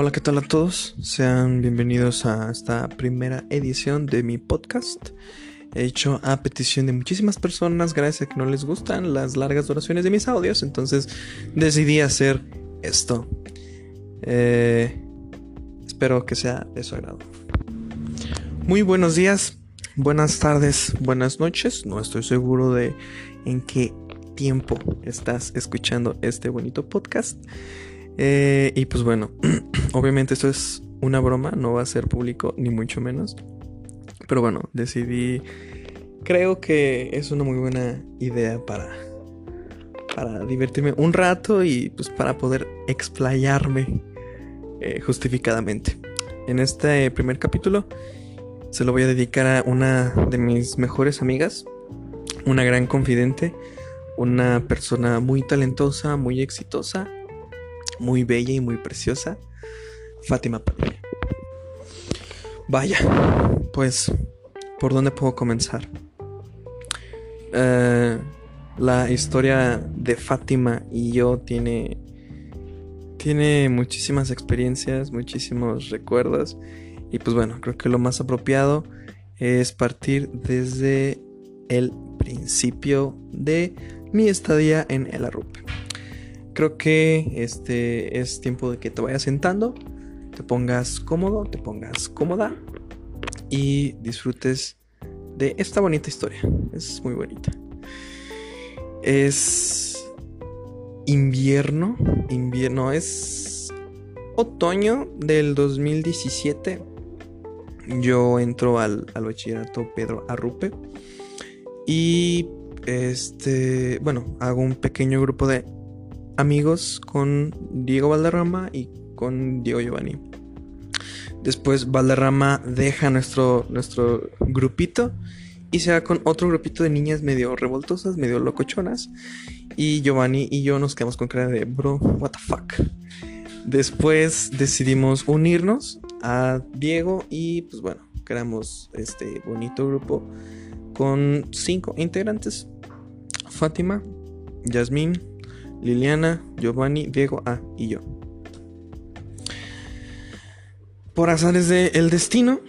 Hola, ¿qué tal a todos? Sean bienvenidos a esta primera edición de mi podcast. He hecho a petición de muchísimas personas, gracias a que no les gustan las largas duraciones de mis audios, entonces decidí hacer esto. Eh, espero que sea de su agrado. Muy buenos días, buenas tardes, buenas noches. No estoy seguro de en qué tiempo estás escuchando este bonito podcast. Eh, y pues bueno, obviamente esto es una broma, no va a ser público, ni mucho menos. Pero bueno, decidí, creo que es una muy buena idea para, para divertirme un rato y pues para poder explayarme eh, justificadamente. En este primer capítulo se lo voy a dedicar a una de mis mejores amigas, una gran confidente, una persona muy talentosa, muy exitosa, muy bella y muy preciosa, Fátima Padilla. Vaya, pues, ¿por dónde puedo comenzar? Eh, la historia de Fátima y yo tiene, tiene muchísimas experiencias, muchísimos recuerdos. Y pues bueno, creo que lo más apropiado es partir desde el principio de mi estadía en el Arrupe. Creo que este es tiempo de que te vayas sentando, te pongas cómodo, te pongas cómoda y disfrutes de esta bonita historia. Es muy bonita. Es invierno, invierno es otoño del 2017. Yo entro al, al bachillerato Pedro Arrupe y este, bueno, hago un pequeño grupo de amigos con Diego Valderrama y con Diego Giovanni. Después Valderrama deja nuestro, nuestro grupito y se va con otro grupito de niñas medio revoltosas, medio locochonas. Y Giovanni y yo nos quedamos con cara de, bro, what the fuck. Después decidimos unirnos a Diego y pues bueno, creamos este bonito grupo con cinco integrantes. Fátima, Yasmín, Liliana, Giovanni, Diego A y yo. Por azares del destino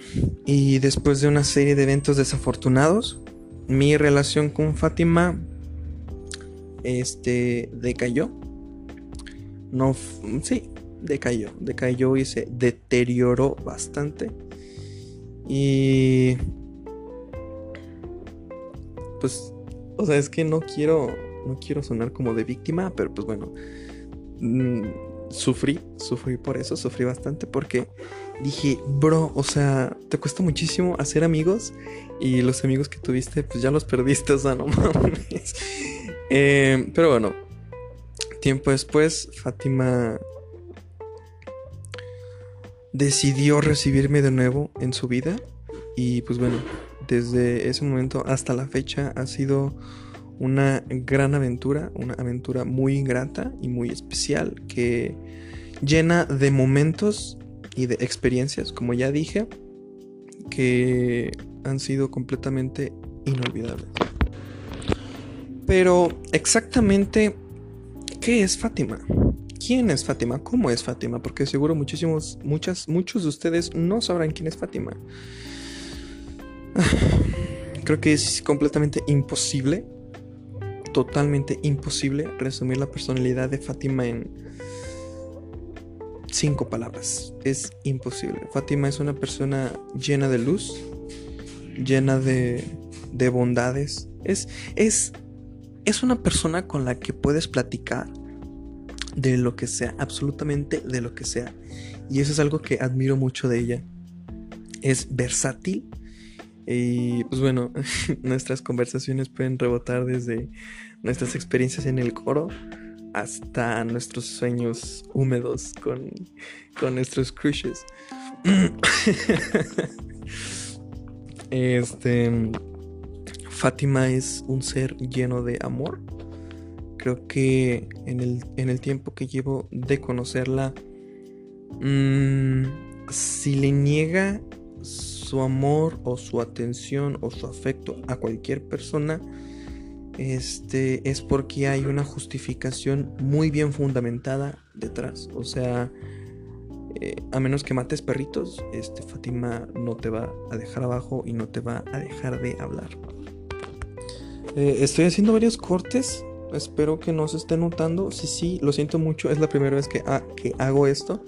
y después de una serie de eventos desafortunados, mi relación con Fátima este decayó. No, sí, decayó, decayó y se deterioró bastante. Y pues o sea, es que no quiero no quiero sonar como de víctima, pero pues bueno, mm, sufrí, sufrí por eso, sufrí bastante porque dije, bro, o sea, te cuesta muchísimo hacer amigos y los amigos que tuviste, pues ya los perdiste, o sea, no mames. Eh, pero bueno, tiempo después, Fátima decidió recibirme de nuevo en su vida y pues bueno, desde ese momento hasta la fecha ha sido una gran aventura, una aventura muy grata y muy especial que llena de momentos y de experiencias, como ya dije, que han sido completamente inolvidables. Pero exactamente, ¿qué es Fátima? ¿Quién es Fátima? ¿Cómo es Fátima? Porque seguro muchísimos, muchas, muchos de ustedes no sabrán quién es Fátima. Creo que es completamente imposible totalmente imposible resumir la personalidad de Fátima en cinco palabras. Es imposible. Fátima es una persona llena de luz, llena de, de bondades. Es, es, es una persona con la que puedes platicar de lo que sea, absolutamente de lo que sea. Y eso es algo que admiro mucho de ella. Es versátil y pues bueno, nuestras conversaciones pueden rebotar desde nuestras experiencias en el coro hasta nuestros sueños húmedos con, con nuestros crushes. este. Fátima es un ser lleno de amor. Creo que en el, en el tiempo que llevo de conocerla, mm, si le niega su amor o su atención o su afecto a cualquier persona, este es porque hay una justificación muy bien fundamentada detrás. O sea, Eh, a menos que mates perritos, este, Fátima no te va a dejar abajo y no te va a dejar de hablar. Eh, estoy haciendo varios cortes. Espero que no se esté notando. Si sí, lo siento mucho. Es la primera vez que, que hago esto.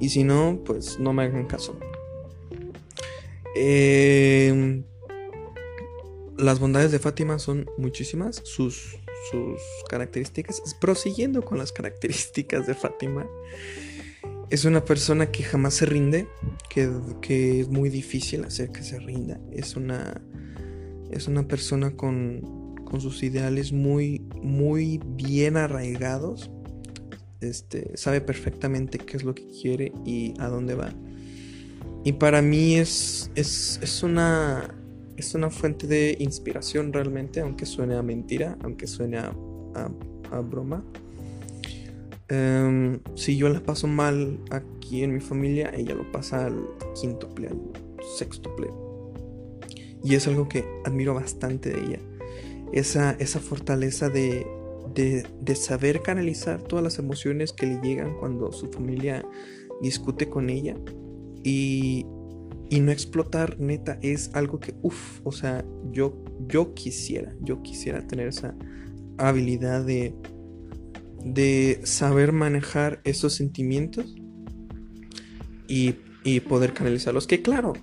Y si no, pues no me hagan caso. Eh, las bondades de Fátima son muchísimas. Sus, sus características. Prosiguiendo con las características de Fátima. Es una persona que jamás se rinde. Que, que es muy difícil hacer que se rinda. Es una. Es una persona con con sus ideales muy, muy bien arraigados. Este, sabe perfectamente qué es lo que quiere y a dónde va. Y para mí es, es, una, es una fuente de inspiración realmente, aunque suene a mentira, aunque suene a, broma. Em, si yo la paso mal aquí en mi familia, ella lo pasa al quinto play, al sexto play. Y es algo que admiro bastante de ella esa, esa fortaleza de, de, saber canalizar todas las emociones que le llegan cuando su familia discute con ella y, y no explotar, neta, es algo que, uff, o sea, yo, yo quisiera, yo quisiera tener esa habilidad de, de saber manejar esos sentimientos y, y poder canalizarlos. Que claro,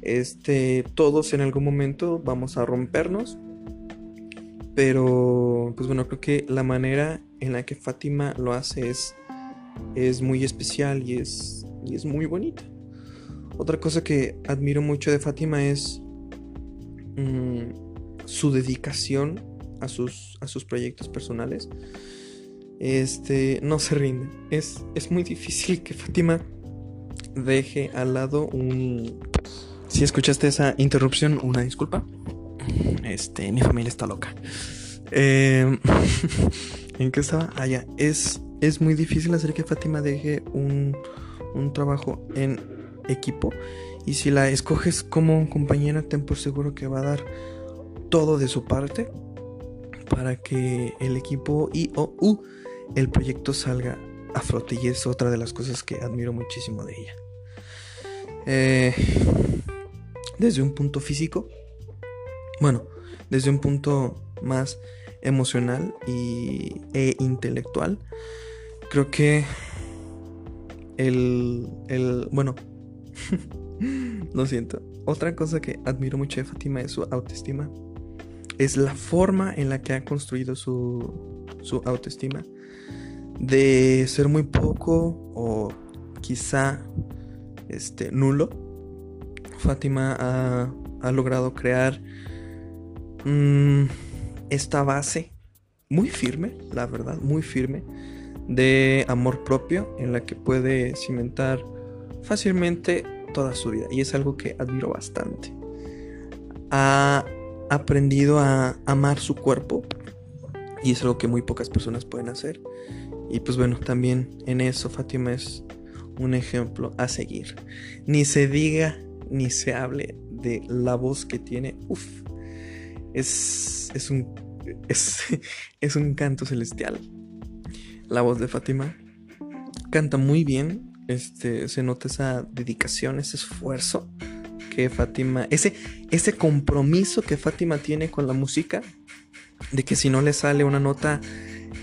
este, todos en algún momento vamos a rompernos, pero, pues bueno, creo que la manera en la que Fátima lo hace es, es muy especial y es, y es muy bonita. Otra cosa que admiro mucho de Fátima es mm, su dedicación a sus, a sus proyectos personales. Este no se rinde. Es, es muy difícil que Fátima deje al lado un. Si escuchaste esa interrupción, una disculpa. Este, mi familia está loca. Em, ¿En qué estaba? Ah, es, es muy difícil hacer que Fátima deje un, un trabajo en equipo. Y si la escoges como compañera, ten por seguro que va a dar todo de su parte para que el equipo y o u el proyecto salga a flote. Y es otra de las cosas que admiro muchísimo de ella. Eh, desde un punto físico, bueno, desde un punto más emocional y, e intelectual, creo que el, el bueno, lo siento. Otra cosa que admiro mucho de Fátima es su autoestima. Es la forma en la que ha construido su, su autoestima. De ser muy poco o quizá este, nulo. Fátima ha, ha logrado crear Mm, esta base muy firme, la verdad, muy firme, de amor propio en la que puede cimentar fácilmente toda su vida. Y es algo que admiro bastante. Ha aprendido a amar su cuerpo y es algo que muy pocas personas pueden hacer. Y pues bueno, también en eso Fátima es un ejemplo a seguir. Ni se diga ni se hable de la voz que tiene. Uf, es, es, un, es, un canto celestial. La voz de Fátima canta muy bien. Este, se nota esa dedicación, ese esfuerzo que Fátima, ese, ese compromiso que Fátima tiene con la música, de que si no le sale una nota,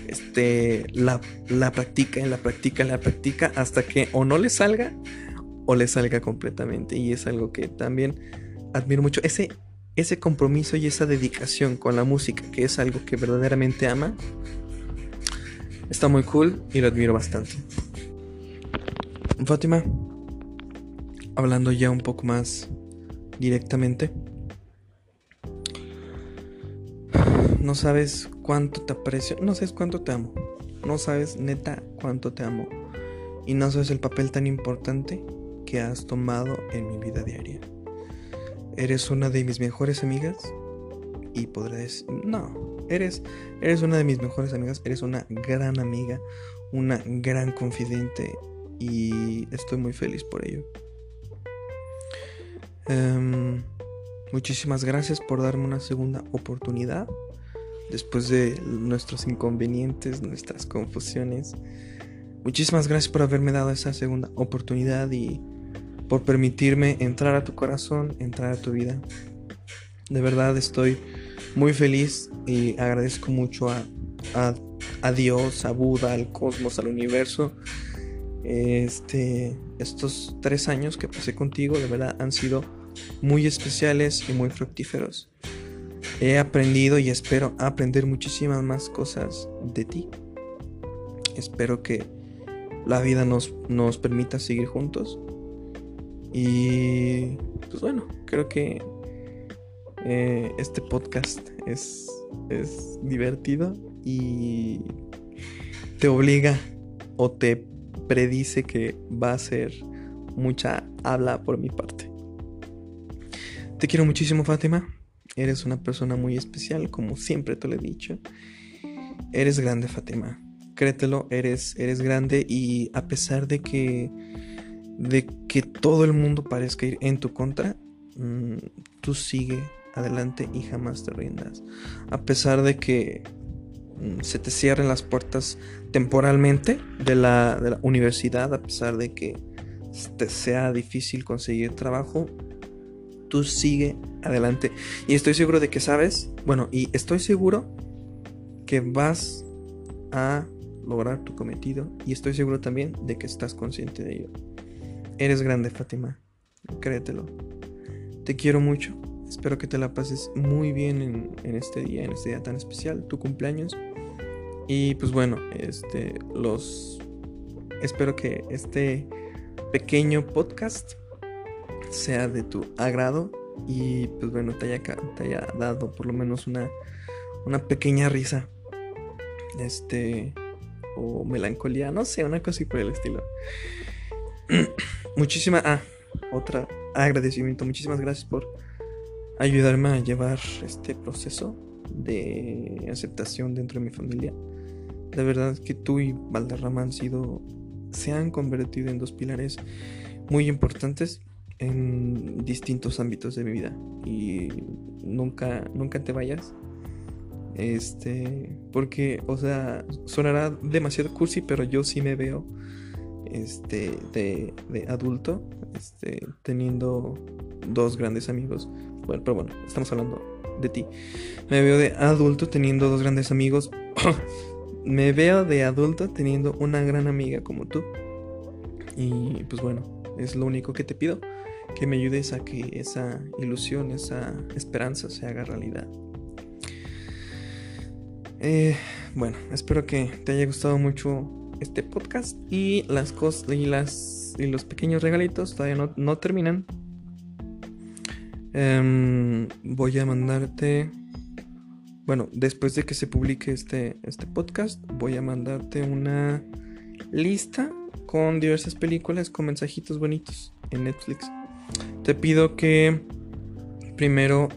este, la, la practica y la practica la practica hasta que o no le salga o le salga completamente. Y es algo que también admiro mucho. Ese, ese compromiso y esa dedicación con la música, que es algo que verdaderamente ama, está muy cool y lo admiro bastante. Fátima, hablando ya un poco más directamente, no sabes cuánto te aprecio, no sabes cuánto te amo, no sabes neta cuánto te amo y no sabes el papel tan importante que has tomado en mi vida diaria. Eres una de mis mejores amigas y decir, no, eres, eres una de mis mejores amigas, eres una gran amiga, una gran confidente y estoy muy feliz por ello. Em, muchísimas gracias por darme una segunda oportunidad después de nuestros inconvenientes, nuestras confusiones. muchísimas gracias por haberme dado esa segunda oportunidad y por permitirme entrar a tu corazón, entrar a tu vida. De verdad estoy muy feliz y agradezco mucho a, a, Dios, a Buda, al cosmos, al universo. Este, estos tres años que pasé contigo, de verdad, han sido muy especiales y muy fructíferos. He aprendido y espero aprender muchísimas más cosas de ti. Espero que la vida nos, nos permita seguir juntos. Y pues bueno, creo que eh, este podcast es, es divertido y te obliga o te predice que va a ser mucha habla por mi parte. Te quiero muchísimo, Fátima. Eres una persona muy especial, como siempre te lo he dicho. Eres grande, Fátima. Créetelo, eres, eres grande y a pesar de que, de que todo el mundo parezca ir en tu contra, mm, tú sigue adelante y jamás te rindas. A pesar de que se te cierren las puertas temporalmente de la, de la universidad, a pesar de que te sea difícil conseguir trabajo, tú sigue adelante. Y estoy seguro de que sabes, bueno, y estoy seguro que vas a lograr tu cometido. Y estoy seguro también de que estás consciente de ello. Eres grande, Fátima. Créetelo. Te quiero mucho. Espero que te la pases muy bien en, este día, en este día tan especial, tu cumpleaños. Y pues bueno, este, los espero que este pequeño podcast sea de tu agrado y pues bueno, te haya, te dado por lo menos una, una pequeña risa. Este, o melancolía, no sé, una cosa por el estilo. Muchísimas, ah, otra agradecimiento, muchísimas gracias por ayudarme a llevar este proceso de aceptación dentro de mi familia. De verdad que tú y Valderrama han sido, se han convertido en dos pilares muy importantes en distintos ámbitos de mi vida y nunca, nunca te vayas. Este, porque, o sea, sonará demasiado cursi, pero yo sí me veo, este, de, de adulto, este, teniendo dos grandes amigos bueno, pero bueno, estamos hablando de ti. Me veo de adulto teniendo dos grandes amigos. me veo de adulto teniendo una gran amiga como tú. Y pues bueno, es lo único que te pido. Que me ayudes a que esa ilusión, esa esperanza se haga realidad. Eh, bueno, espero que te haya gustado mucho este podcast y las cosas y las y los pequeños regalitos todavía no, no terminan Em, voy a mandarte. Bueno, después de que se publique este, este podcast, voy a mandarte una lista con diversas películas con mensajitos bonitos en Netflix. Te pido que primero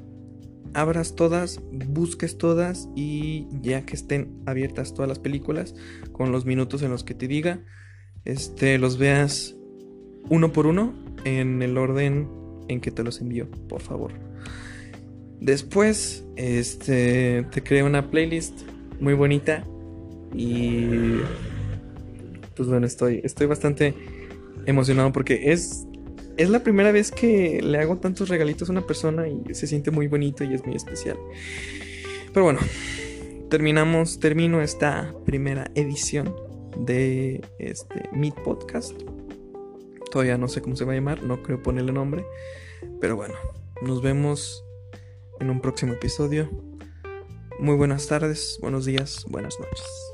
abras todas, busques todas y ya que estén abiertas todas las películas con los minutos en los que te diga, este los veas uno por uno en el orden en que te los envío, por favor. Después, este, te creo una playlist muy bonita y pues bueno, estoy, estoy bastante emocionado porque es, es la primera vez que le hago tantos regalitos a una persona y se siente muy bonito y es muy especial. Pero bueno, terminamos, termino esta primera edición de este Meet Podcast. Todavía no sé cómo se va a llamar, no creo ponerle nombre. Pero bueno, nos vemos en un próximo episodio. Muy buenas tardes, buenos días, buenas noches.